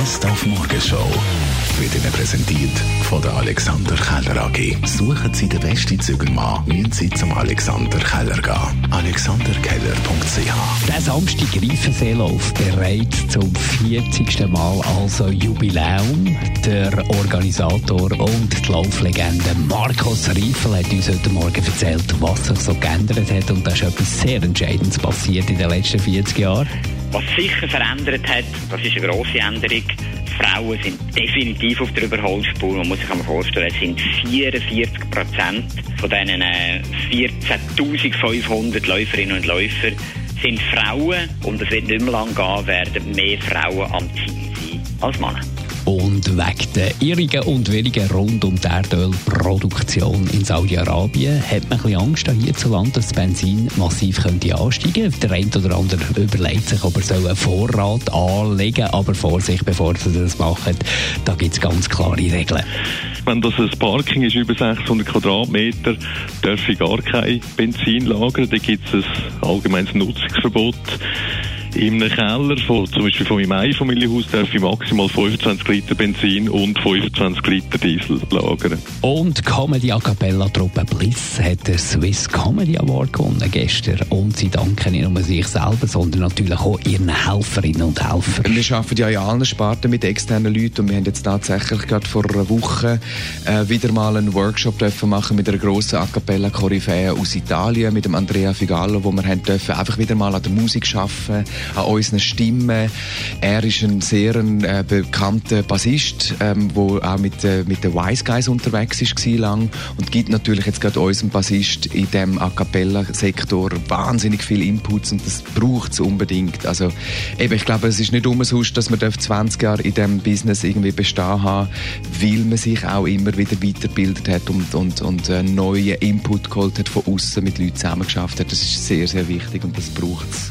Best auf Morgenshow wird Ihnen präsentiert von der Alexander Keller AG. Suchen Sie den besten Zügelmann, müssen Sie zum Alexander Keller gehen. alexanderkeller.ch Der Samstag Greifenseelauf bereits zum 40. Mal, also Jubiläum. Der Organisator und die Lauflegende Markus Riefel hat uns heute Morgen erzählt, was sich so geändert hat. Und da ist etwas sehr Entscheidendes passiert in den letzten 40 Jahren. Was sicher verändert hat, das ist eine grosse Änderung. Frauen sind definitiv auf der Überholspur. Man muss sich einmal vorstellen, es sind 44 Prozent von diesen 14.500 Läuferinnen und Läufern sind Frauen. Und es wird nicht mehr lange gehen, werden mehr Frauen am Ziel sein als Männer. Und wegen der irrigen und willigen rund um die Erdölproduktion in Saudi-Arabien hat man ein bisschen Angst hierzulande, dass das Benzin massiv könnte ansteigen könnte. Der eine oder andere überlegt sich, ob er einen Vorrat anlegen soll. Aber Vorsicht, bevor sie das machen, da gibt es ganz klare Regeln. Wenn das ein Parking ist über 600 Quadratmeter, darf ich gar kein Benzin lagern. Da gibt es ein allgemeines Nutzungsverbot. In einem Keller, von, zum Beispiel von meinem Einfamilienhaus, darf ich maximal 25 Liter Benzin und 25 Liter Diesel lagern. Und die Comedy A Cappella Truppe Bliss hat den Swiss Comedy Award gewonnen gestern. Und sie danken nicht nur sich selber, sondern natürlich auch ihren Helferinnen und Helfern. Wir arbeiten ja in allen Sparten mit externen Leuten und wir haben jetzt tatsächlich gerade vor einer Woche äh, wieder mal einen Workshop dürfen machen mit einer grossen A Cappella Koryphäe aus Italien, mit dem Andrea Figallo, wo wir haben dürfen einfach wieder mal an der Musik arbeiten an unseren Stimmen. Er ist ein sehr äh, bekannter Bassist, ähm, wo auch mit, äh, mit den Wise Guys unterwegs ist lang und gibt natürlich jetzt gerade unserem Bassist in dem A cappella Sektor wahnsinnig viel Inputs und das braucht es unbedingt. Also eben, ich glaube, es ist nicht umsonst, dass man 20 Jahre in dem Business irgendwie bestehen haben, weil man sich auch immer wieder weitergebildet hat und, und, und äh, neue Input geholt hat von außen mit Leuten zusammengeschafft hat. Das ist sehr, sehr wichtig und das braucht es.